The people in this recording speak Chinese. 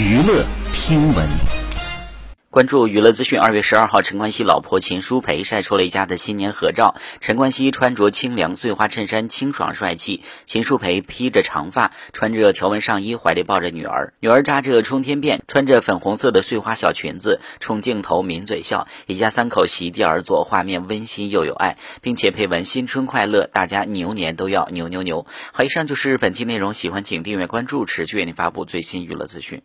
娱乐听闻。关注娱乐资讯二月十二号陈冠希老婆秦舒培晒出了一家的新年合照。陈冠希穿着清凉碎花衬衫清爽帅气秦舒培披着长发穿着条纹上衣怀里抱着女儿。女儿扎着冲天辫穿着粉红色的碎花小裙子冲镜头抿嘴笑一家三口席地而坐画面温馨又有爱并且配文新春快乐大家牛年都要牛牛牛。好以上就是本期内容喜欢请订阅关注持续为您发布最新娱乐资讯。